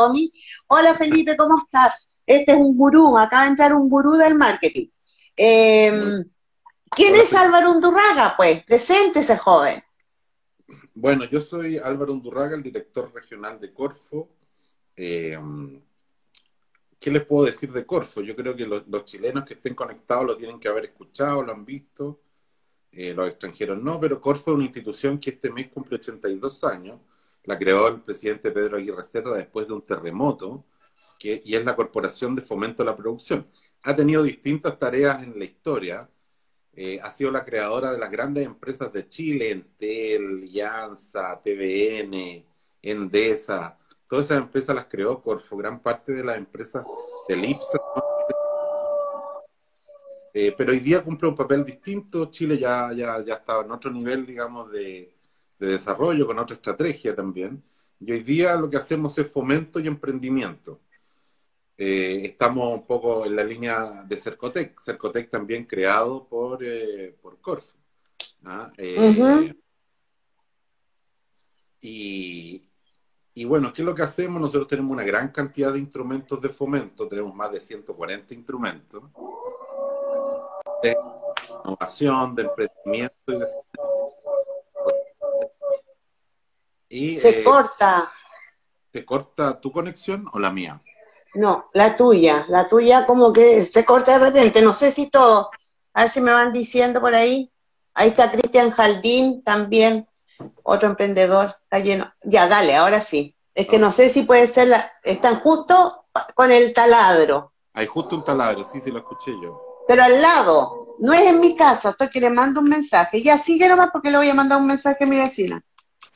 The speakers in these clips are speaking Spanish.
Tommy. Hola Felipe, ¿cómo estás? Este es un gurú, acaba de entrar un gurú del marketing. Em, ¿Quién es Álvaro Undurraga? Pues, presente ese joven. Bueno, yo soy Álvaro Undurraga, el director regional de Corfo. Em, ¿Qué les puedo decir de Corfo? Yo creo que los, chilenos que estén conectados lo tienen que haber escuchado, lo han visto, eh, los extranjeros no, pero Corfo es una institución que este mes cumple 82 años, la creó el presidente Pedro Aguirre Cerda después de un terremoto, que, y es la Corporación de Fomento a la Producción. Ha tenido distintas tareas en la historia, eh, ha sido la creadora de las grandes empresas de Chile, Entel, Llanza, TVN, Endesa, todas esas empresas las creó Corfo, gran parte de las empresas del IPSA. Eh, pero hoy día cumple un papel distinto, Chile ya, ya, ya estaba en otro nivel, digamos, de, desarrollo, con otra estrategia también. Y hoy día lo que hacemos es fomento y emprendimiento. Eh, estamos un poco en la línea de Cercotec, Cercotec también creado por, eh, por. ¿ah? y, y bueno, ¿qué es lo que hacemos? Nosotros tenemos una gran cantidad de instrumentos de fomento, tenemos más de 140 instrumentos de innovación, de emprendimiento y de... se eh, corta. ¿Se corta tu conexión o la mía? No, la tuya. La tuya como que se corta de repente. No sé si todo. A ver si me van diciendo por ahí. Ahí está Cristian Jaldín también otro emprendedor, está lleno. Ya, dale, ahora sí. Es que no sé si puede ser, la... están justo con el taladro. Hay justo un taladro, sí, sí lo escuché yo. Pero al lado, no es en mi casa, estoy que le mando un mensaje. Ya, sigue nomás porque le voy a mandar un mensaje a mi vecina.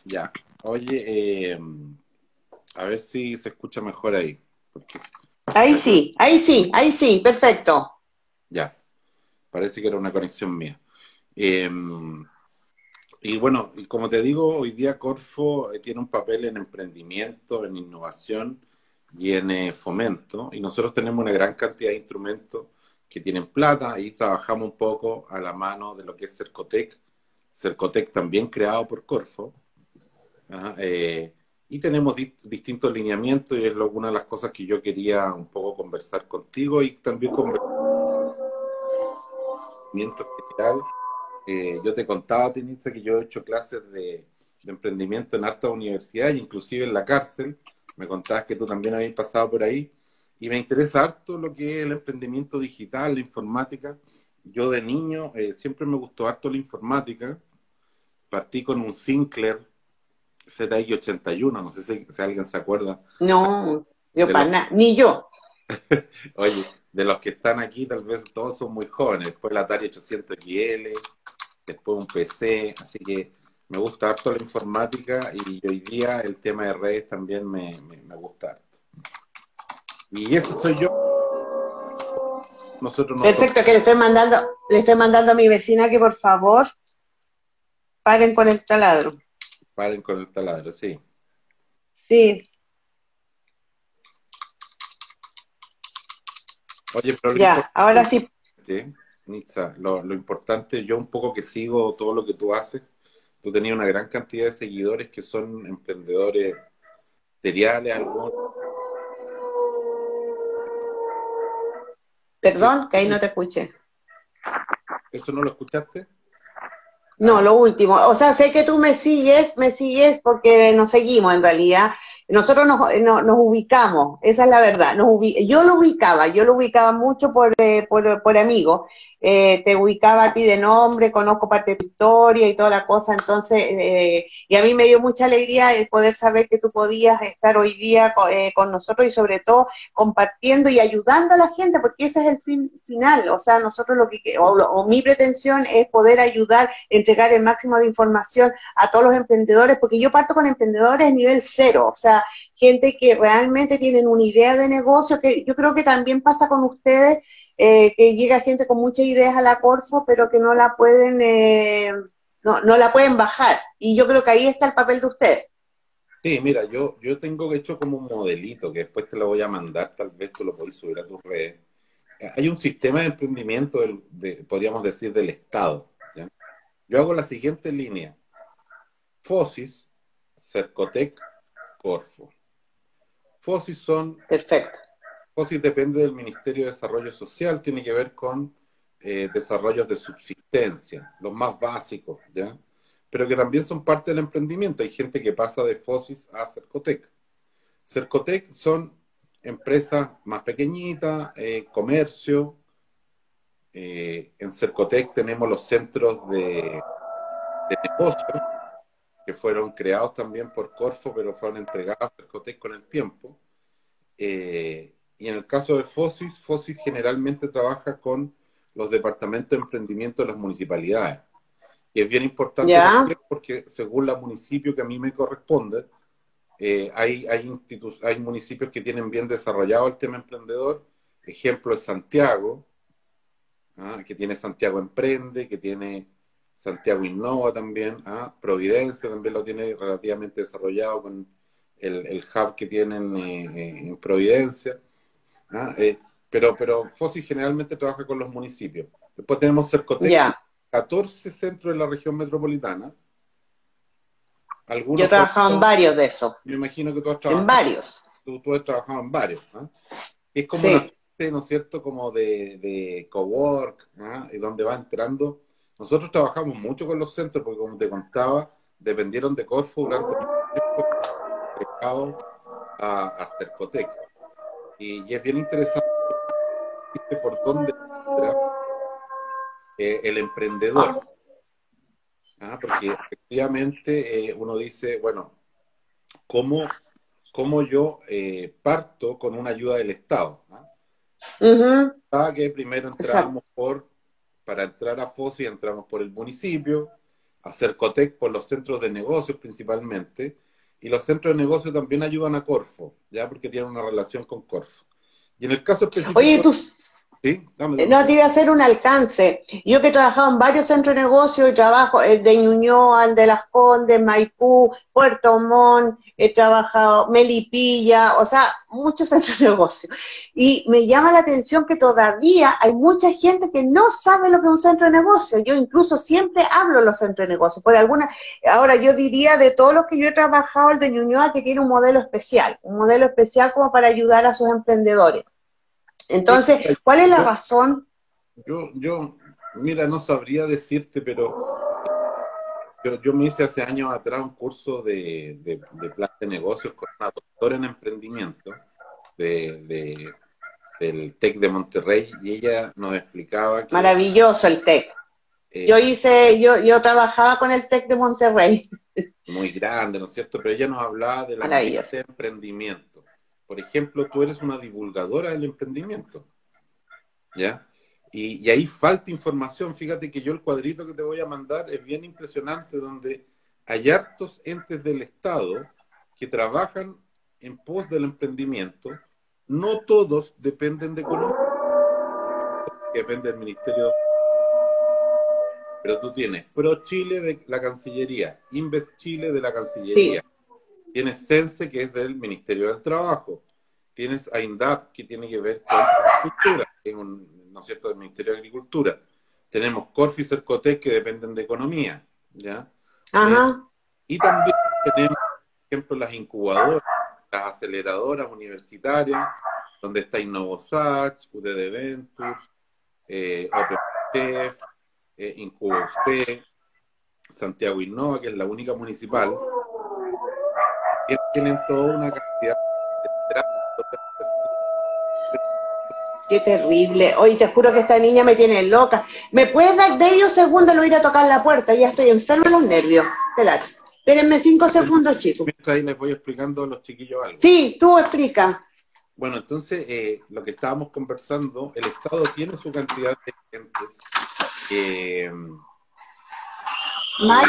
Ya, oye, eh, a ver si se escucha mejor ahí. Ahí sí, ahí sí, ahí sí, perfecto. Ya, parece que era una conexión mía. Eh, y bueno, y como te digo, hoy día Corfo eh, tiene un papel en emprendimiento, en innovación y en eh, fomento. Y nosotros tenemos una gran cantidad de instrumentos que tienen plata y trabajamos un poco a la mano de lo que es Cercotec. Cercotec también creado por Corfo. Eh, y tenemos distintos lineamientos y es una de las cosas que yo quería un poco conversar contigo y también conversar general eh, yo te contaba, Tinitza, que yo he hecho clases de, emprendimiento en hartas universidades, inclusive en la cárcel. Me contabas que tú también habías pasado por ahí. Y me interesa harto lo que es el emprendimiento digital, la informática. Yo de niño eh, siempre me gustó harto la informática. Partí con un Sinclair ZI81, no sé si, alguien se acuerda. No, yo para ni yo. Oye, de los que están aquí, tal vez todos son muy jóvenes. Después el Atari 800XL, después un PC, así que me gusta harto la informática y hoy día el tema de redes también me, gusta harto. Y eso soy yo. Nosotros Perfecto, que le estoy mandando, le estoy mandando a mi vecina que por favor paren con el taladro. Paren con el taladro, sí. Sí. Oye, pero ya, ahora sí. Nitza, lo, importante, yo un poco que sigo todo lo que tú haces, tú tenías una gran cantidad de seguidores que son emprendedores seriales, algunos. Perdón, que ahí no te escuché. ¿Eso no lo escuchaste? No, lo último. O sea, sé que tú me sigues, me sigues porque nos seguimos en realidad. Nosotros nos, nos, ubicamos, esa es la verdad. Nos yo lo ubicaba, yo lo ubicaba mucho por, eh, por, amigos. Eh, te ubicaba a ti de nombre, conozco parte de tu historia y toda la cosa. Entonces, eh, y a mí me dio mucha alegría el poder saber que tú podías estar hoy día con, nosotros y sobre todo compartiendo y ayudando a la gente, porque ese es el fin final. O sea, nosotros lo que, o, o mi pretensión es poder ayudar, entregar el máximo de información a todos los emprendedores, porque yo parto con emprendedores nivel cero. O sea, gente que realmente tienen una idea de negocio, que yo creo que también pasa con ustedes, eh, que llega gente con muchas ideas a la Corfo, pero que no la pueden, eh, no, no la pueden bajar. Y yo creo que ahí está el papel de usted. Sí, mira, yo, yo tengo hecho como un modelito que después te lo voy a mandar, tal vez tú lo puedes subir a tus redes. Hay un sistema de emprendimiento, podríamos decir, del Estado. Yo hago la siguiente línea. FOSIS, Cercotec, Corfo. FOSIS son... Perfecto. FOSIS depende del Ministerio de Desarrollo Social, tiene que ver con eh, desarrollos de subsistencia, los más básicos, ¿ya? Pero que también son parte del emprendimiento. Hay gente que pasa de FOSIS a Cercotec. Cercotec son empresas más pequeñitas, eh, comercio. Eh, en Cercotec tenemos los centros de, de negocio que fueron creados también por Corfo, pero fueron entregados a Cercotec con el tiempo. y en el caso de FOSIS, FOSIS generalmente trabaja con los departamentos de emprendimiento de las municipalidades. Y es bien importante porque según la municipio que a mí me corresponde, eh, hay, hay, hay municipios que tienen bien desarrollado el tema emprendedor. Ejemplo es Santiago, ¿ah? que tiene Santiago Emprende, que tiene Santiago Innova también. ¿ah? Providencia también lo tiene relativamente desarrollado con el, el hub que tienen eh, en Providencia. ¿ah? Eh, pero, pero FOSI generalmente trabaja con los municipios. Después tenemos Cercotec, 14 centros en la región metropolitana. Algunos Yo he trabajado en varios de esos. Me imagino que tú has trabajado. En varios. Tú, tú has trabajado en varios. ¿ah? Es como una suerte, ¿no es cierto?, como de, de cowork, ¿ah? donde va entrando. Nosotros trabajamos mucho con los centros, porque como te contaba, dependieron de Corfo durante tiempo a, a Cercotec. Y, y es bien interesante por dónde entra eh, el emprendedor. Ah, porque efectivamente eh, uno dice, bueno, ¿cómo, cómo yo eh, parto con una ayuda del Estado? ¿Ah? que primero entramos por, para entrar a FOSI entramos por el municipio, a Cercotec por los centros de negocios principalmente, y los centros de negocios también ayudan a Corfo, ya porque tienen una relación con Corfo. Y en el caso específico... Oye, no, te iba a hacer un alcance. Yo que he trabajado en varios centros de negocio y trabajo el de Ñuñoa, el de Las Condes, Maipú, Puerto Montt, he trabajado Melipilla, o sea, muchos centros de negocio. Y me llama la atención que todavía hay mucha gente que no sabe lo que es un centro de negocio. Yo incluso siempre hablo de los centros de negocio. Por alguna, ahora yo diría de todos los que yo he trabajado, el de Ñuñoa que tiene un modelo especial, un modelo especial como para ayudar a sus emprendedores. Entonces, ¿cuál es la razón? Yo, yo, mira, no sabría decirte, pero yo, yo me hice hace años atrás un curso de, de, plan de negocios con una doctora en emprendimiento de, del TEC de Monterrey y ella nos explicaba que... Maravilloso el TEC. Eh, yo hice, yo, yo trabajaba con el TEC de Monterrey. Muy grande, ¿no es cierto? Pero ella nos hablaba de la de emprendimiento por ejemplo, tú eres una divulgadora del emprendimiento, ¿ya? Y, ahí falta información. Fíjate que yo el cuadrito que te voy a mandar es bien impresionante, donde hay hartos entes del Estado que trabajan en pos del emprendimiento. No todos dependen de Colombia, depende del Ministerio. Pero tú tienes Pro Chile de la Cancillería, Invest Chile de la Cancillería. Tienes Sense, que es del Ministerio del Trabajo. Tienes a INDAP, que tiene que ver con agricultura, que es un, ¿no es cierto?, del Ministerio de Agricultura. Tenemos Corfi y Cercotec, que dependen de economía, ¿ya? Ajá. Eh, y también tenemos, por ejemplo, las incubadoras, las aceleradoras universitarias, donde está InnovoSach, UDD Ventures, eh, OpenChef, eh, Santiago Innova, que es la única municipal, tienen toda una cantidad de Qué terrible. Hoy te juro que esta niña me tiene loca. ¿Me puedes dar medio segundo lo ir a tocar la puerta? Ya estoy enfermo de los nervios. Espera. Espérenme cinco segundos, chicos. Mientras ahí les voy explicando a los chiquillos algo. Sí, tú explica. Bueno, entonces, eh, lo que estábamos conversando, el Estado tiene su cantidad de gentes que... ¿Mal?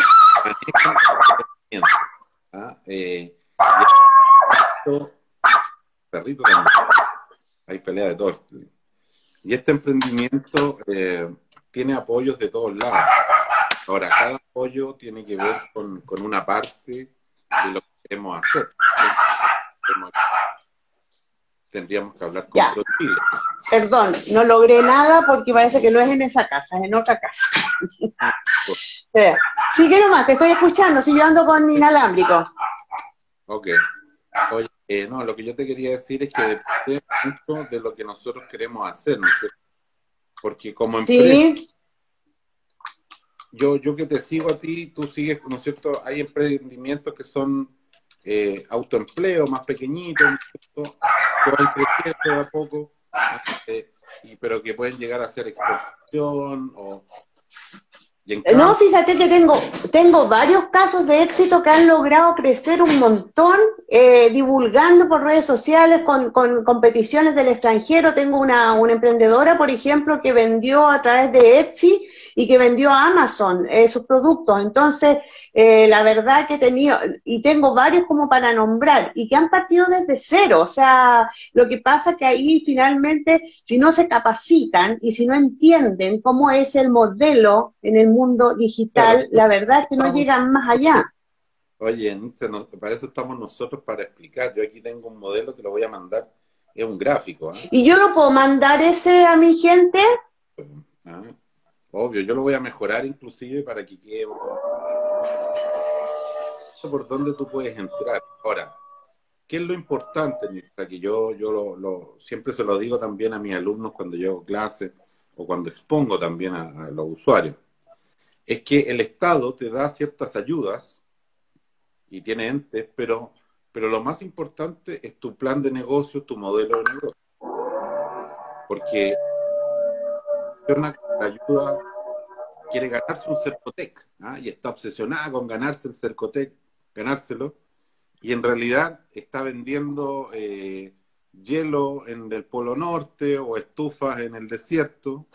¿ah? Eh, perrito también. Hay pelea de todos. Y este emprendimiento eh, tiene apoyos de todos lados. Ahora, cada apoyo tiene que ver con, una parte de lo que queremos hacer. Tendríamos que hablar con Chile. Perdón, no logré nada porque parece que no es en esa casa, es en otra casa. Ah. Sigue nomás, te estoy escuchando, sigo ando con inalámbrico. Ok. Oye, eh, no, lo que yo te quería decir es que depende mucho de lo que nosotros queremos hacer, ¿no es cierto? Porque como empresa, yo, yo que te sigo a ti, tú sigues, ¿no es cierto? Hay emprendimientos que son eh, autoempleo más pequeñitos, que van creciendo a poco, eh, y, pero que pueden llegar a ser exportación o no, fíjate que tengo, tengo varios casos de éxito que han logrado crecer un montón, eh, divulgando por redes sociales, con, con, competiciones del extranjero. Tengo una, una emprendedora, por ejemplo, que vendió a través de Etsy y que vendió a Amazon eh, sus productos. Entonces, eh, la verdad que he tenido, y tengo varios como para nombrar, y que han partido desde cero. O sea, lo que pasa es que ahí finalmente, si no se capacitan y si no entienden cómo es el modelo en el mundo digital, la verdad es que no llegan más allá. Oye, Nietzsche, para eso estamos nosotros para explicar. Yo aquí tengo un modelo, te lo voy a mandar, es un gráfico. ¿eh? ¿Y yo no puedo mandar ese a mi gente? Ah, obvio, yo lo voy a mejorar inclusive para que quede por dónde tú puedes entrar. Ahora, ¿qué es lo importante, Que yo, yo lo, siempre se lo digo también a mis alumnos cuando llevo clases o cuando expongo también a, los usuarios. Es que el Estado te da ciertas ayudas y tiene entes, pero, pero lo más importante es tu plan de negocio, tu modelo de negocio. Porque una ayuda quiere ganarse un Cercotec ¿ah? y está obsesionada con ganarse el Cercotec ganárselo, y en realidad está vendiendo eh, hielo en el Polo Norte o estufas en el desierto,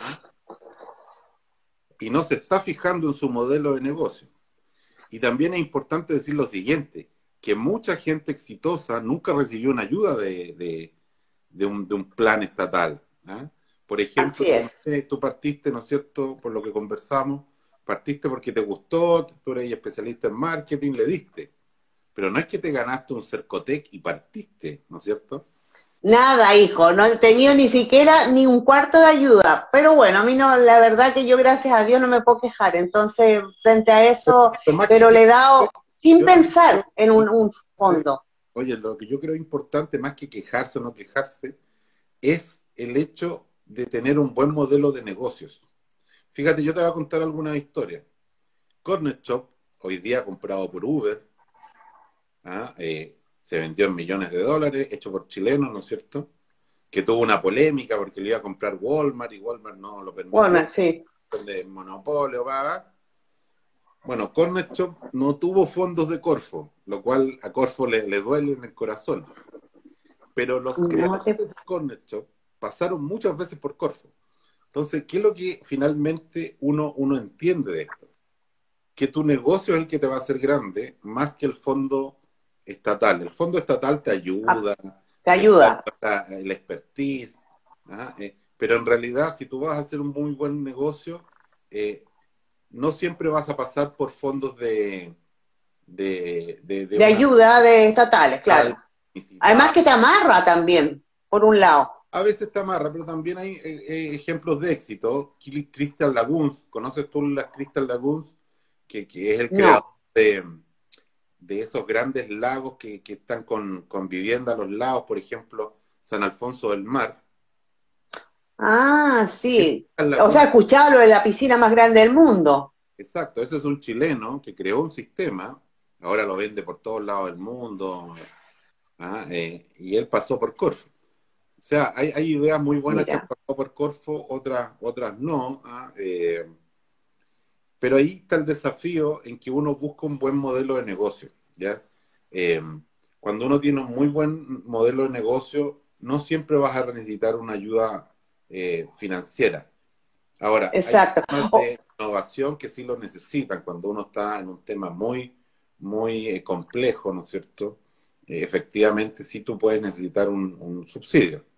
y no se está fijando en su modelo de negocio. Y también es importante decir lo siguiente, que mucha gente exitosa nunca recibió una ayuda de, un, plan estatal. ¿ah? Por ejemplo, tú partiste, ¿no es cierto?, por lo que conversamos, partiste porque te gustó, tú eres especialista en marketing, le diste. Pero no es que te ganaste un Cercotec y partiste, ¿no es cierto? Nada, hijo, no he tenido ni siquiera ni un cuarto de ayuda. Pero bueno, a mí no, la verdad que yo gracias a Dios no me puedo quejar. Entonces, frente a eso, pero, le he dado sin pensar en un, un, fondo. Oye, lo que yo creo importante, más que quejarse o no quejarse, es el hecho de tener un buen modelo de negocios. Fíjate, yo te voy a contar alguna historia. Corner Shop, hoy día comprado por Uber, ¿ah? eh, se vendió en millones de dólares, hecho por chilenos, ¿no es cierto? Que tuvo una polémica porque le iba a comprar Walmart y Walmart no lo permitió. Walmart, sí. De monopolio, va. Bueno, Corner Shop no tuvo fondos de Corfo, lo cual a Corfo le, duele en el corazón. Pero los creadores de Corner Shop pasaron muchas veces por Corfo. Entonces, ¿qué es lo que finalmente uno, uno entiende de esto? Que tu negocio es el que te va a hacer grande, más que el fondo estatal. El fondo estatal te ayuda. Ah, te ayuda. El expertise. ¿ah? Eh, pero en realidad, si tú vas a hacer un muy buen negocio, eh, no siempre vas a pasar por fondos de... De, de, ayuda de estatales, claro. Además que te amarra también, por un lado a veces te amarra, pero también hay eh, eh, ejemplos de éxito. Crystal Lagoons, ¿conoces tú las Crystal Lagoons? Que, que es el creador de, de, esos grandes lagos que, que están con, con, vivienda a los lados, por ejemplo, San Alfonso del Mar. Ah, sí. O sea, escuchado lo de la piscina más grande del mundo. Exacto, ese es un chileno que creó un sistema, ahora lo vende por todos lados del mundo, ¿ah? eh, y él pasó por Corfo. O sea, hay, ideas muy buenas que han pasado por Corfo, otras, otras no. ¿ah? Eh, pero ahí está el desafío en que uno busca un buen modelo de negocio. ¿ya? Eh, cuando uno tiene un muy buen modelo de negocio, no siempre vas a necesitar una ayuda eh, financiera. Ahora, Exacto. hay temas de innovación que sí lo necesitan cuando uno está en un tema muy, muy complejo, ¿no es cierto? efectivamente, sí tú puedes necesitar un subsidio.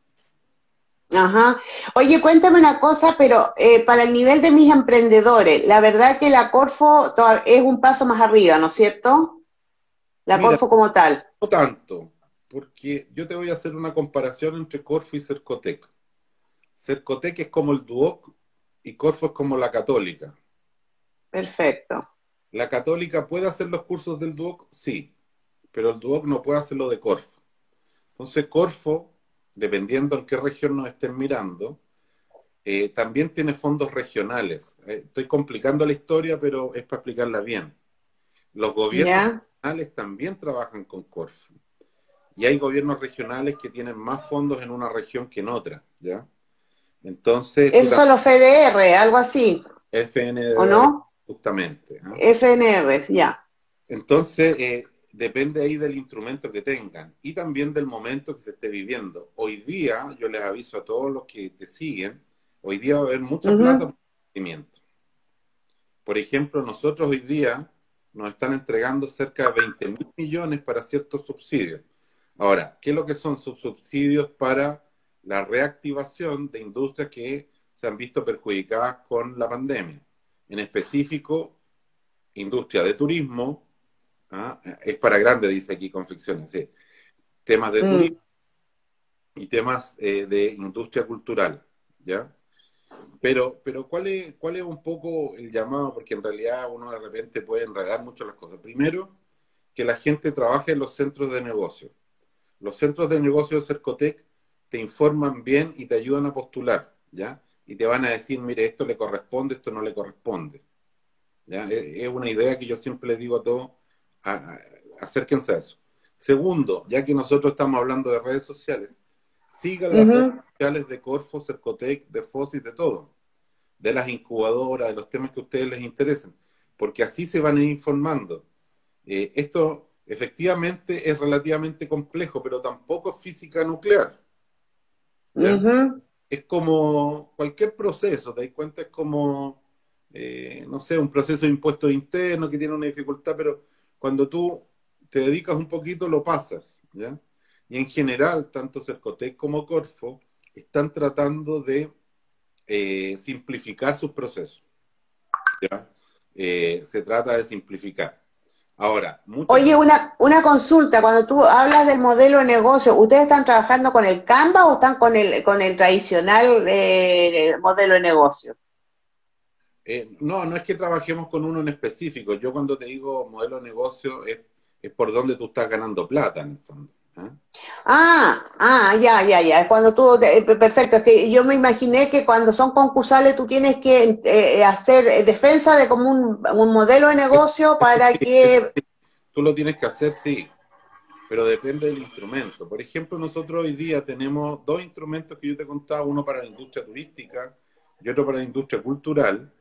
Ajá. Oye, cuéntame una cosa, pero eh, para el nivel de mis emprendedores, la verdad que la Corfo es un paso más arriba, ¿no es cierto? La Corfo como tal. No tanto, porque yo te voy a hacer una comparación entre Corfo y Cercotec. Cercotec es como el Duoc y Corfo es como la Católica. Perfecto. ¿La Católica puede hacer los cursos del Duoc? Sí. pero el DUOC no puede hacerlo de Corfo. Entonces, Corfo, dependiendo en qué región nos estén mirando, eh, también tiene fondos regionales. Eh, estoy complicando la historia, pero es para explicarla bien. Los gobiernos regionales también trabajan con Corfo. Y hay gobiernos regionales que tienen más fondos en una región que en otra, ¿ya? Entonces... Eso son los FDR, algo así. FNR. ¿O no? Justamente. FNR, ya. Entonces, eh, depende ahí del instrumento que tengan y también del momento que se esté viviendo. Hoy día, yo les aviso a todos los que te siguen, hoy día va a haber mucha plata por crecimiento. Por ejemplo, nosotros hoy día nos están entregando cerca de 20 mil millones para ciertos subsidios. Ahora, ¿qué es lo que son subsidios para la reactivación de industrias que se han visto perjudicadas con la pandemia? En específico, industria de turismo, ¿ah? es para grandes, dice aquí confecciones, sí. temas de mm. turismo y temas eh, de industria cultural, ¿ya? Pero, pero ¿cuál, es, ¿cuál es un poco el llamado? Porque en realidad uno de repente puede enredar mucho las cosas. Primero, que la gente trabaje en los centros de negocio. Los centros de negocio de Cercotec te informan bien y te ayudan a postular, ¿ya? Y te van a decir, mire, esto le corresponde, esto no le corresponde. ¿ya? Es una idea que yo siempre le digo a todos, acérquense a eso. Segundo, ya que nosotros estamos hablando de redes sociales, sigan las redes sociales de Corfo, Cercotec, de FOSIS, de todo, de las incubadoras, de los temas que a ustedes les interesen, porque así se van a ir informando. Eh, esto efectivamente es relativamente complejo, pero tampoco es física nuclear. Es como cualquier proceso, te das cuenta, es como, eh, no sé, un proceso de impuesto interno que tiene una dificultad, pero cuando tú te dedicas un poquito lo pasas, ¿ya? Y en general, tanto Cercotec como Corfo están tratando de eh, simplificar sus procesos. ¿ya? Eh, se trata de simplificar. Ahora, Oye, una, una consulta, cuando tú hablas del modelo de negocio, ¿ustedes están trabajando con el Canva o están con el, con el tradicional eh, modelo de negocio? Eh, no, no es que trabajemos con uno en específico. Yo cuando te digo modelo de negocio es, por donde tú estás ganando plata en el fondo. ¿eh? Ah, ah, ya, ya, ya. Cuando tú, perfecto, es que yo me imaginé que cuando son concursales tú tienes que eh, hacer defensa de como un, un, modelo de negocio para que... Tú lo tienes que hacer, sí, pero depende del instrumento. Por ejemplo, nosotros hoy día tenemos dos instrumentos que yo te contaba, uno para la industria turística y otro para la industria cultural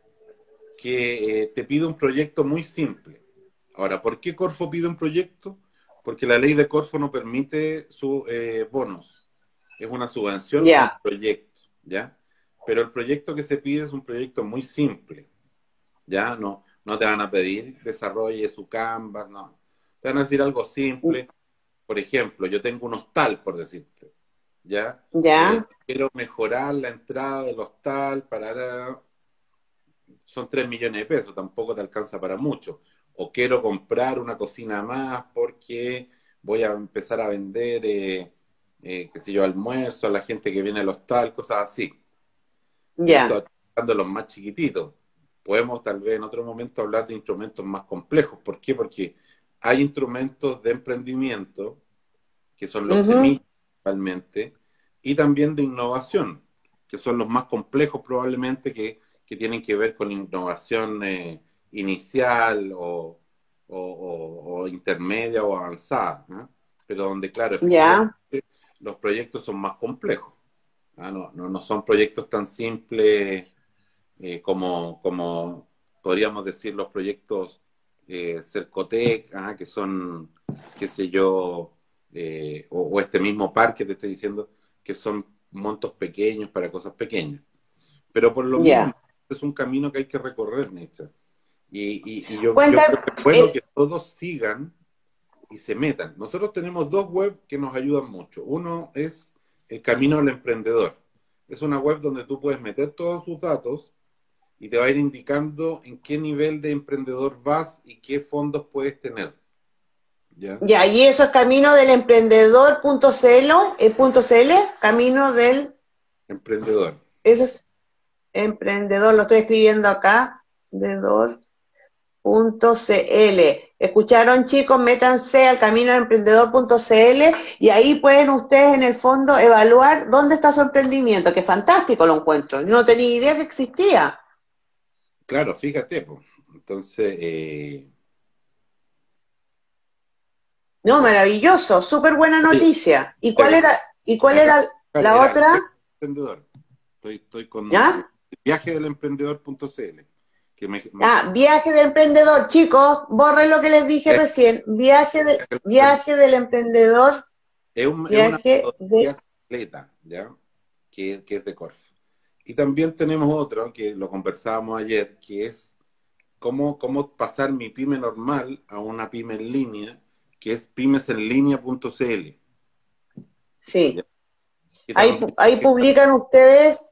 que eh, te pide un proyecto muy simple. Ahora, ¿por qué Corfo pide un proyecto? Porque la ley de Corfo no permite su eh, bonos. Es una subvención yeah. un proyecto, ¿ya? Pero el proyecto que se pide es un proyecto muy simple, ¿ya? No, no te van a pedir desarrolle su Canvas, no. Te van a decir algo simple. Por ejemplo, yo tengo un hostal, por decirte, ¿ya? Ya. Eh, quiero mejorar la entrada del hostal para son 3 millones de pesos, tampoco te alcanza para mucho. O quiero comprar una cocina más porque voy a empezar a vender, eh, eh, qué sé yo, almuerzo a la gente que viene al hostal, cosas así. Ya. Yeah. los más chiquititos. Podemos tal vez en otro momento hablar de instrumentos más complejos. ¿Por qué? Porque hay instrumentos de emprendimiento, que son los uh principalmente, y también de innovación, que son los más complejos probablemente que que tienen que ver con innovación eh, inicial o, intermedia o avanzada, pero donde, claro, los proyectos son más complejos. No, no, son proyectos tan simples eh, como, como podríamos decir los proyectos eh, Cercotec, que son, qué sé yo, o, este mismo parque te estoy diciendo, que son montos pequeños para cosas pequeñas. Pero por lo menos es un camino que hay que recorrer, Nietzsche. Y, yo, creo que es bueno eh, que todos sigan y se metan. Nosotros tenemos dos webs que nos ayudan mucho. Uno es el Camino del Emprendedor. Es una web donde tú puedes meter todos sus datos y te va a ir indicando en qué nivel de emprendedor vas y qué fondos puedes tener. ¿Ya? Ya, y eso es camino del emprendedor.cl, eh, camino del emprendedor. Ese es emprendedor, lo estoy escribiendo acá, emprendedor, Escucharon chicos, métanse al caminoemprendedor.cl y ahí pueden ustedes en el fondo evaluar dónde está su emprendimiento, que fantástico lo encuentro. no tenía idea que existía. Claro, fíjate, pues. Entonces, eh... no, maravilloso, súper buena noticia. ¿Y cuál era, y cuál era la otra? Emprendedor. Estoy, estoy con ¿Ya? Viaje del emprendedor.cl. Ah, viaje del emprendedor, chicos, borren lo que les dije recién. Viaje, de, viaje del emprendedor. Es, un, viaje una de... ¿ya? Que, es de Corfo. Y también tenemos otro, que lo conversábamos ayer, que es cómo, cómo pasar mi pyme normal a una pyme en línea, que es pymesenlinea.cl. Sí. Ahí, ahí publican ustedes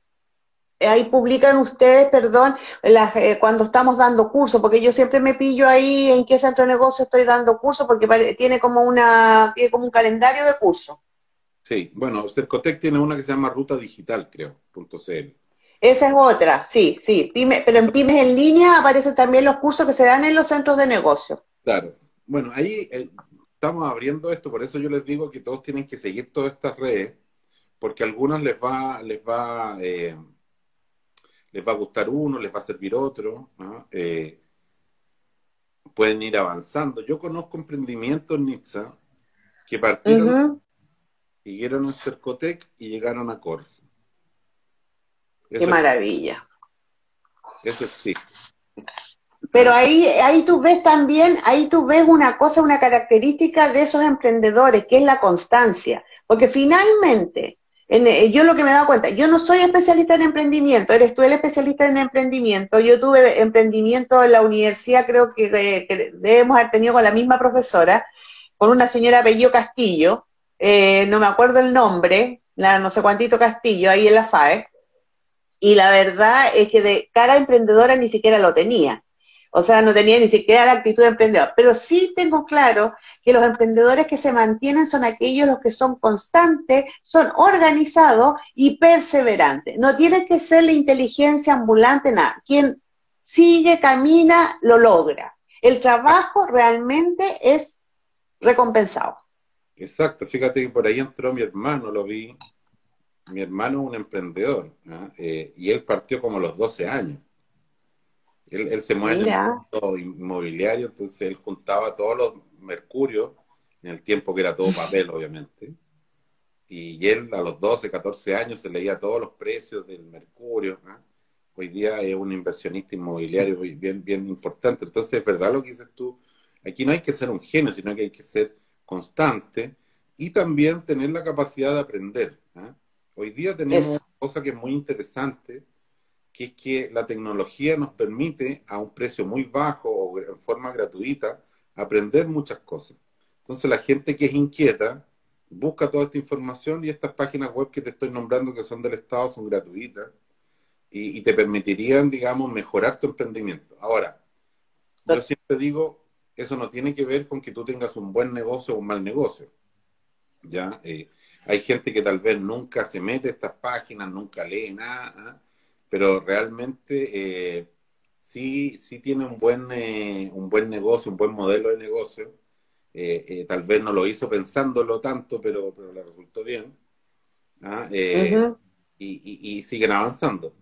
ahí publican ustedes, perdón, eh, cuando estamos dando cursos, porque yo siempre me pillo ahí en qué centro de negocio estoy dando cursos, porque tiene como una tiene como un calendario de cursos. Sí, bueno, Cercotec tiene una que se llama Ruta Digital, creo, punto .cl. Esa es otra, sí, sí, pero en Pymes en línea aparecen también los cursos que se dan en los centros de negocio. Claro, bueno, ahí eh, estamos abriendo esto, por eso yo les digo que todos tienen que seguir todas estas redes, porque a algunos les va, les va eh, les va a gustar uno, les va a servir otro, eh, pueden ir avanzando. Yo conozco emprendimientos Nitsa que partieron, siguieron en Cercotec y llegaron a Corfo. Qué maravilla. Eso existe. Pero ahí, ahí tú ves también, ahí tú ves una cosa, una característica de esos emprendedores, que es la constancia. Porque finalmente, eh, yo lo que me he dado cuenta, yo no soy especialista en emprendimiento, eres tú el especialista en emprendimiento. Yo tuve emprendimiento en la universidad, creo que, debemos haber tenido con la misma profesora, con una señora Bello Castillo, eh, no me acuerdo el nombre, la no sé cuántito Castillo, ahí en la FAE, y la verdad es que de cara emprendedora ni siquiera lo tenía. O sea, no tenía ni siquiera la actitud de emprendedor. Pero sí tengo claro que los emprendedores que se mantienen son aquellos los que son constantes, son organizados y perseverantes. No tiene que ser la inteligencia ambulante, nada. Quien sigue, camina, lo logra. El trabajo realmente es recompensado. Exacto, fíjate que por ahí entró mi hermano, lo vi. Mi hermano es un emprendedor eh, y él partió como a los 12 años. Él, se mueve en el mundo inmobiliario, entonces él juntaba todos los mercurios, en el tiempo que era todo papel, obviamente. Y él a los 12, 14 años se leía todos los precios del mercurio. ¿ah? Hoy día es un inversionista inmobiliario bien, bien importante. Entonces, es verdad lo que dices tú. Aquí no hay que ser un genio, sino que hay que ser constante y también tener la capacidad de aprender. ¿ah? Hoy día tenemos una cosa que es muy interesante, que es que la tecnología nos permite a un precio muy bajo o en forma gratuita aprender muchas cosas. Entonces la gente que es inquieta busca toda esta información y estas páginas web que te estoy nombrando que son del Estado son gratuitas y, te permitirían, digamos, mejorar tu emprendimiento. Ahora, yo siempre digo, eso no tiene que ver con que tú tengas un buen negocio o un mal negocio. ¿ya? Eh, hay gente que tal vez nunca se mete a estas páginas, nunca lee nada. Pero realmente eh, sí, sí tiene un buen, eh, un buen negocio, un buen modelo de negocio. Eh, tal vez no lo hizo pensándolo tanto, pero, pero le resultó bien. ¿ah? y, y, siguen avanzando.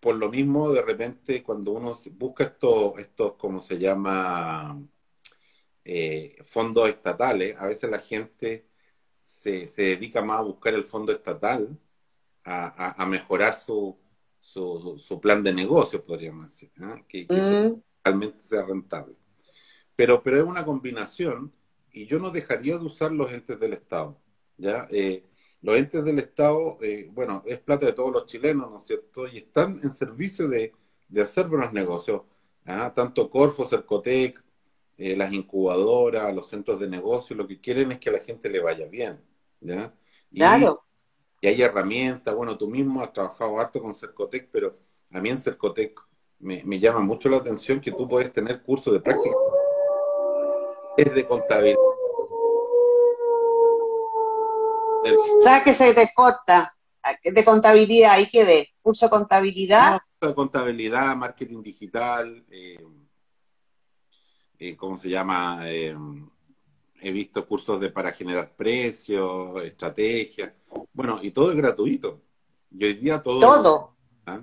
por lo mismo, de repente, cuando uno busca estos, estos ¿cómo se llama? fondos estatales, a veces la gente se, se dedica más a buscar el fondo estatal a, mejorar su, su, plan de negocio, podríamos decir, ¿ah? que, mm. realmente sea rentable. Pero, pero es una combinación y yo no dejaría de usar los entes del Estado. ¿ya? Eh, los entes del Estado, eh, bueno, es plata de todos los chilenos, ¿no es cierto? Y están en servicio de, hacer buenos negocios. ¿ah? Tanto Corfo, Cercotec, eh, las incubadoras, los centros de negocio, lo que quieren es que a la gente le vaya bien. ¿ya? claro y hay herramientas, bueno, tú mismo has trabajado harto con Cercotec, pero a mí en Cercotec me, llama mucho la atención que tú puedes tener cursos de práctica. Es de contabilidad. ¿Sabes que se te corta? De contabilidad, ahí que ve. Curso de contabilidad. de contabilidad, marketing digital, eh, eh, ¿cómo se llama? Eh, he visto cursos de para generar precios, estrategias, bueno, y todo es gratuito. Y hoy día todo... Todo. ¿ah?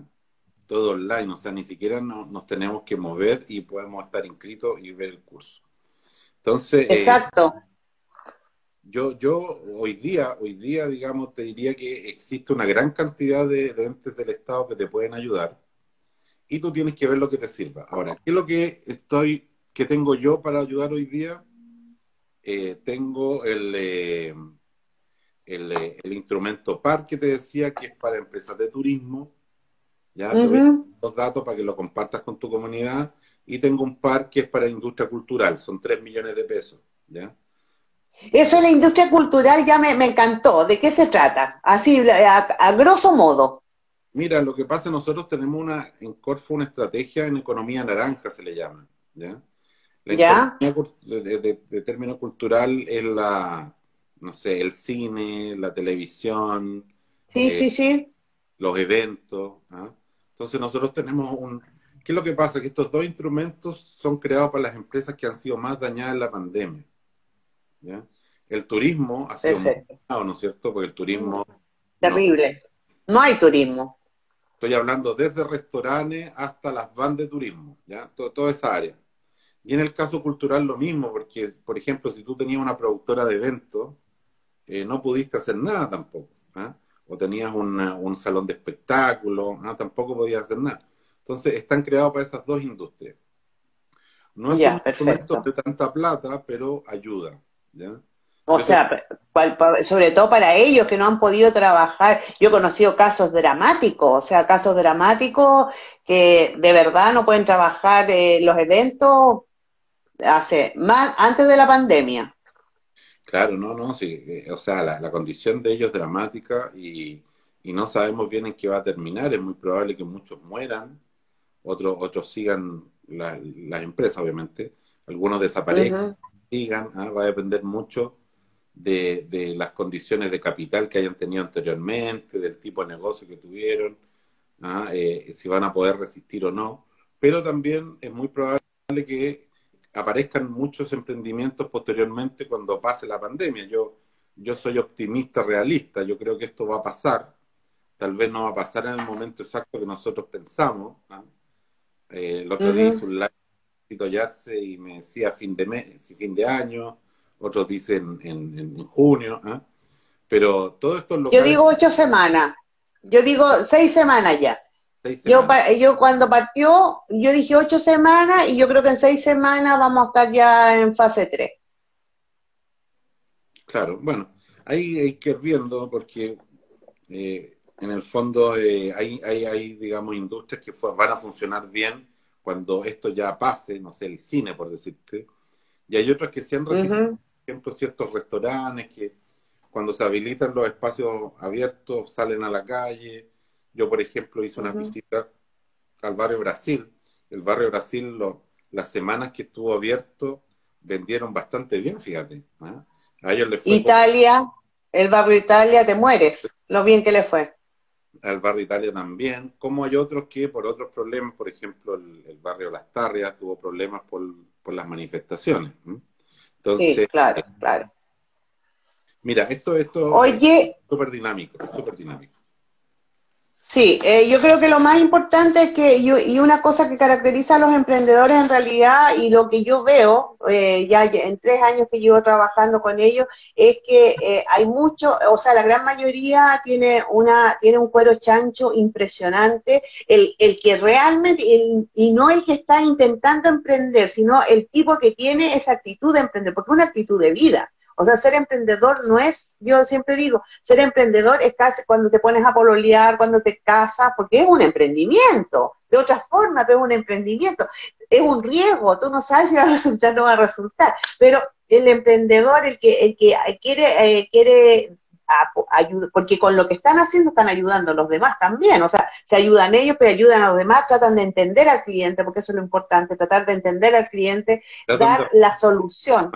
Todo online, o sea, ni siquiera nos tenemos que mover y podemos estar inscritos y ver el curso. Entonces... Eh, Exacto. yo, yo hoy día, hoy día, digamos, te diría que existe una gran cantidad de, de entes del Estado que te pueden ayudar y tú tienes que ver lo que te sirva. Ahora, ¿qué es lo que estoy, que tengo yo para ayudar hoy día? Eh, tengo el, eh, eh, el, instrumento PAR que te decía, que es para empresas de turismo. Ya los datos para que lo compartas con tu comunidad. Y tengo un PAR que es para industria cultural, son 3 millones de pesos. ¿ya? Eso de la industria cultural ya me, encantó. ¿De qué se trata? Así, a, grosso modo. Mira, lo que pasa, nosotros tenemos una, en Corfo una estrategia en economía naranja, se le llama. ¿ya? La economía de, término cultural es la, no sé, el cine, la televisión. Sí, sí, eh, sí. Los eventos. ¿ah? Entonces nosotros tenemos un... ¿Qué es lo que pasa? Que estos dos instrumentos son creados para las empresas que han sido más dañadas en la pandemia. El turismo ha sido muy dañado, ¿no es cierto? Porque el turismo... Terrible. No, hay turismo. Estoy hablando desde restaurantes hasta las van de turismo, ¿ya? toda esa área. Y en el caso cultural lo mismo, porque, por ejemplo, si tú tenías una productora de eventos, eh, no pudiste hacer nada tampoco. ¿ah? O tenías un salón de espectáculos, ¿ah? tampoco podías hacer nada. Entonces, están creados para esas dos industrias. No es un instrumento de tanta plata, pero ayuda. O sea, sobre todo para ellos que no han podido trabajar. Yo he conocido casos dramáticos, o sea, casos dramáticos que de verdad no pueden trabajar eh, los eventos hace más antes de la pandemia. Claro, no, no, sí, eh, o sea, la, condición de ellos es dramática y, no sabemos bien en qué va a terminar. Es muy probable que muchos mueran, otros otros sigan las empresas, obviamente, algunos desaparezcan, sigan, ¿ah? va a depender mucho de, de, las condiciones de capital que hayan tenido anteriormente, del tipo de negocio que tuvieron, ¿ah? eh, si van a poder resistir o no. Pero también es muy probable que aparezcan muchos emprendimientos posteriormente cuando pase la pandemia. Yo, yo soy optimista realista, yo creo que esto va a pasar, tal vez no va a pasar en el momento exacto que nosotros pensamos. ¿ah? Eh, el otro día hice un live y me decía fin de mes, fin de año, otros dicen en, junio, ¿ah? pero todo esto lo Yo digo ocho semanas, yo digo seis semanas ya. Yo, yo cuando partió, yo dije ocho semanas y yo creo que en seis semanas vamos a estar ya en fase tres. Claro, bueno, ahí hay que ir viendo porque eh, en el fondo eh, hay, hay, hay, digamos, industrias que van a funcionar bien cuando esto ya pase, no sé, el cine, por decirte, y hay otras que se han recibido, por ejemplo, ciertos restaurantes que cuando se habilitan los espacios abiertos salen a la calle, yo, por ejemplo, hice una visita al barrio Brasil. El barrio Brasil, las semanas que estuvo abierto, vendieron bastante bien, fíjate. ¿ah? A ellos les fue Italia, el barrio Italia, te mueres, lo bien que le fue. Al barrio Italia también, como hay otros que por otros problemas, por ejemplo, el, barrio Las Tarrias tuvo problemas por, las manifestaciones. Entonces, sí, claro, claro. Mira, esto, esto Oye, es súper dinámico, súper dinámico. Sí, eh, yo creo que lo más importante es que, y una cosa que caracteriza a los emprendedores en realidad, y lo que yo veo, eh, ya en tres años que llevo trabajando con ellos, es que eh, hay mucho, o sea, la gran mayoría tiene una tiene un cuero chancho impresionante, el, el que realmente, y no el que está intentando emprender, sino el tipo que tiene esa actitud de emprender, porque es una actitud de vida. O sea, ser emprendedor no es, yo siempre digo, ser emprendedor es casi cuando te pones a pololear, cuando te casas, porque es un emprendimiento. De otra forma, pero es un emprendimiento. Es un riesgo, tú no sabes si va a resultar o no va a resultar. Pero el emprendedor, el que, el que quiere, eh, quiere ayudar, porque con lo que están haciendo están ayudando a los demás también, o sea, se ayudan ellos, pero ayudan a los demás, tratan de entender al cliente, porque eso es lo importante, tratar de entender al cliente, dar la solución.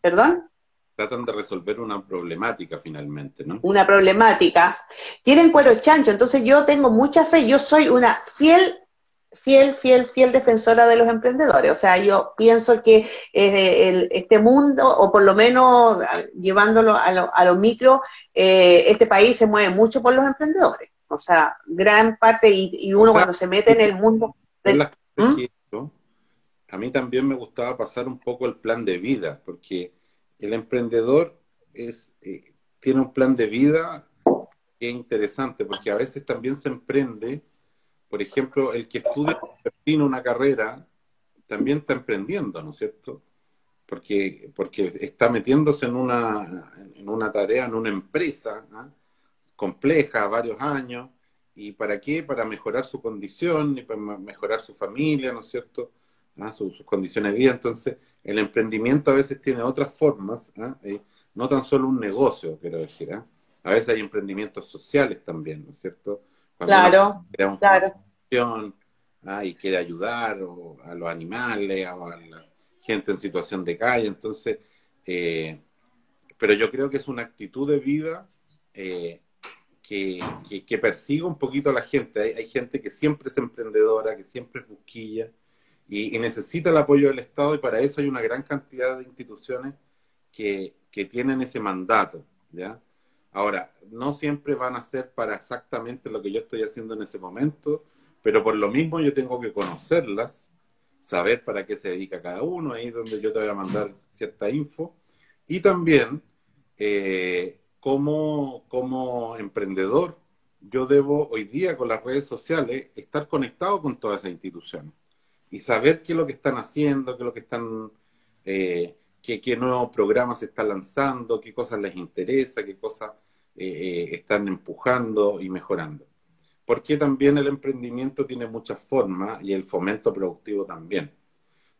¿Perdón? Tratan de resolver una problemática finalmente, ¿no? Una problemática. Tienen cuero chancho, entonces yo tengo mucha fe, yo soy una fiel, fiel, fiel, fiel defensora de los emprendedores. O sea, yo pienso que eh, este mundo, o por lo menos llevándolo a lo, a micro, eh, este país se mueve mucho por los emprendedores. O sea, gran parte, y, uno cuando se mete en el mundo... ¿Mm? A mí también me gustaba pasar un poco el plan de vida, porque el emprendedor es, eh, tiene un plan de vida que es interesante, porque a veces también se emprende por ejemplo, el que estudia una carrera también está emprendiendo, ¿no es cierto? Porque, porque está metiéndose en una, en una tarea, en una empresa ¿ah? compleja, varios años, ¿y para qué? Para mejorar su condición y para mejorar su familia, ¿no es cierto? ¿Ah? sus condiciones de vida. Entonces, el emprendimiento a veces tiene otras formas, ¿ah? no tan solo un negocio, quiero decir. A veces hay emprendimientos sociales también, ¿no es cierto? claro, claro. ¿ah? y quiere ayudar a los animales, a la gente en situación de calle. Entonces, eh, pero yo creo que es una actitud de vida eh, que, que, persigue un poquito a la gente. Hay, gente que siempre es emprendedora, que siempre es busquilla y, necesita el apoyo del Estado y para eso hay una gran cantidad de instituciones que, que tienen ese mandato, ¿ya? Ahora, no siempre van a ser para exactamente lo que yo estoy haciendo en ese momento, pero por lo mismo yo tengo que conocerlas, saber para qué se dedica cada uno, ahí es donde yo te voy a mandar cierta info. Y también, eh, como, como emprendedor, yo debo hoy día con las redes sociales estar conectado con todas esas instituciones y saber qué es lo que están haciendo, qué es lo que están, eh, qué, qué, nuevos programas se están lanzando, qué cosas les interesa, qué cosas eh, están empujando y mejorando porque también el emprendimiento tiene muchas formas y el fomento productivo también.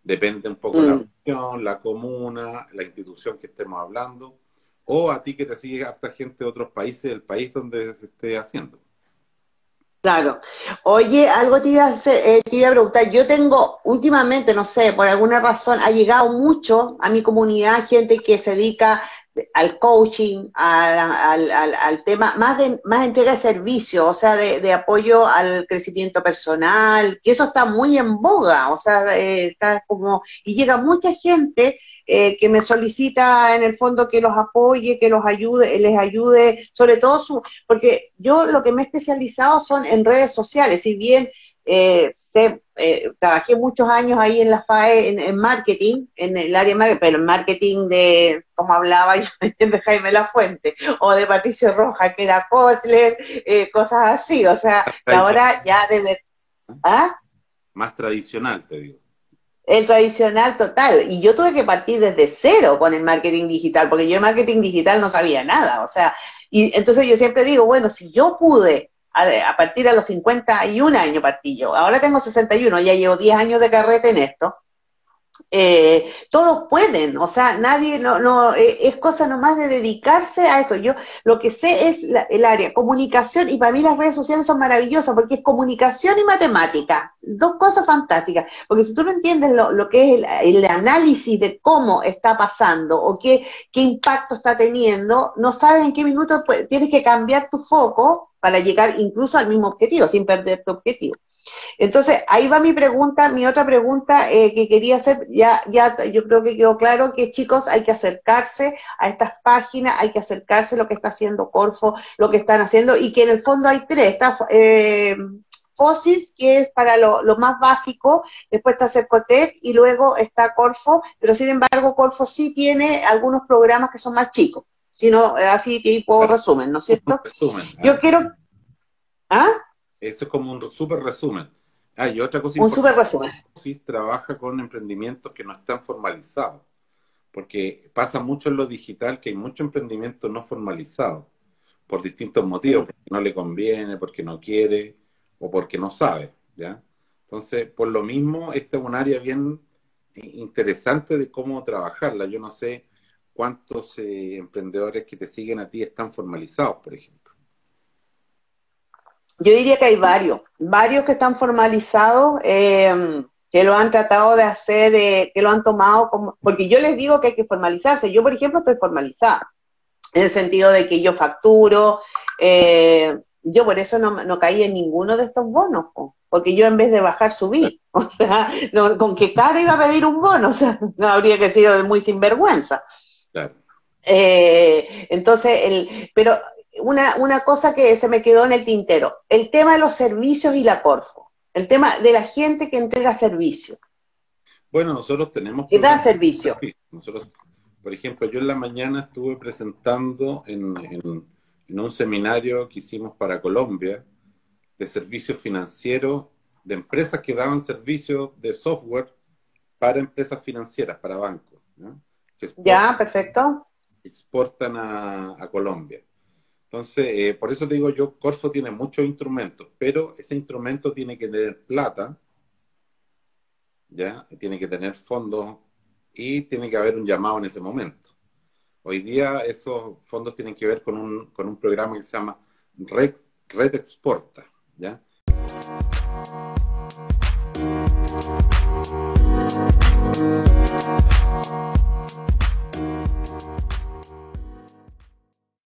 Depende un poco de la mm. región, la comuna, la institución que estemos hablando, o a ti que te sigue harta gente de otros países del país donde se esté haciendo. Claro. Oye, algo te iba, a eh, te iba a preguntar. Yo tengo últimamente, no sé, por alguna razón, ha llegado mucho a mi comunidad gente que se dedica al coaching, al, al, al, tema, más de más entrega de servicio, o sea, de, de, apoyo al crecimiento personal, que eso está muy en boga, o sea, eh, está como, y llega mucha gente eh, que me solicita en el fondo que los apoye, que los ayude, les ayude, sobre todo su, porque yo lo que me he especializado son en redes sociales, si bien eh, eh, trabajé muchos años ahí en la FAE en, marketing, en el área de marketing, pero en marketing de, como hablaba yo, de Jaime La Fuente, o de Patricio Roja, que era Kotler, eh, cosas así, o sea, ahora ya debe... ¿Ah? Más tradicional, te digo. El tradicional total. Y yo tuve que partir desde cero con el marketing digital, porque yo en marketing digital no sabía nada. O sea, y entonces yo siempre digo, bueno, si yo pude a, partir de los 51 años partí yo. Ahora tengo 61, ya llevo 10 años de carrete en esto. Eh, todos pueden, o sea, nadie, no, no, eh, es cosa nomás de dedicarse a esto. Yo lo que sé es el área comunicación y para mí las redes sociales son maravillosas porque es comunicación y matemática, dos cosas fantásticas. Porque si tú no entiendes lo, lo que es el, análisis de cómo está pasando o qué, qué impacto está teniendo, no sabes en qué minuto pues, tienes que cambiar tu foco para llegar incluso al mismo objetivo, sin perder tu objetivo. Entonces, ahí va mi pregunta, mi otra pregunta eh, que quería hacer, ya, ya yo creo que quedó claro que chicos hay que acercarse a estas páginas, hay que acercarse a lo que está haciendo Corfo, lo que están haciendo, y que en el fondo hay tres, está eh, FOSIS, que es para lo, más básico, después está Cercotec y luego está Corfo, pero sin embargo Corfo sí tiene algunos programas que son más chicos sino eh, así tipo resumen, ¿no es cierto? Resumen. Yo ah. quiero... ¿Ah? Eso es como un super resumen. Ah, y otra cosa Un super resumen. Sí, trabaja con emprendimientos que no están formalizados, porque pasa mucho en lo digital que hay mucho emprendimiento no formalizado, por distintos motivos, porque no le conviene, porque no quiere o porque no sabe, ¿ya? Entonces, por lo mismo, esta es un área bien interesante de cómo trabajarla. Yo no sé ¿cuántos eh, emprendedores que te siguen a ti están formalizados, por ejemplo? Yo diría que hay varios, varios que están formalizados, eh, que lo han tratado de hacer, eh, que lo han tomado como, porque yo les digo que hay que formalizarse. Yo, por ejemplo, estoy formalizada, en el sentido de que yo facturo, yo por eso no, no caí en ninguno de estos bonos, porque yo en vez de bajar subí. O sea, ¿con qué cara iba a pedir un bono? O sea, no habría que ser muy sinvergüenza. Claro. Eh, entonces, el, pero una, una cosa que se me quedó en el tintero, el tema de los servicios y la Corfo, el tema de la gente que entrega servicio. Bueno, nosotros tenemos... Que da servicio. Nosotros, por ejemplo, yo en la mañana estuve presentando en, en un seminario que hicimos para Colombia de servicios financieros de empresas que daban servicios de software para empresas financieras, para bancos. Ya, perfecto. Exportan a, Colombia. Entonces, eh, por eso te digo yo, Corfo tiene muchos instrumentos, pero ese instrumento tiene que tener plata, ¿ya? Tiene que tener fondos y tiene que haber un llamado en ese momento. Hoy día esos fondos tienen que ver con un, con un programa que se llama Red, Red Exporta, ¿ya?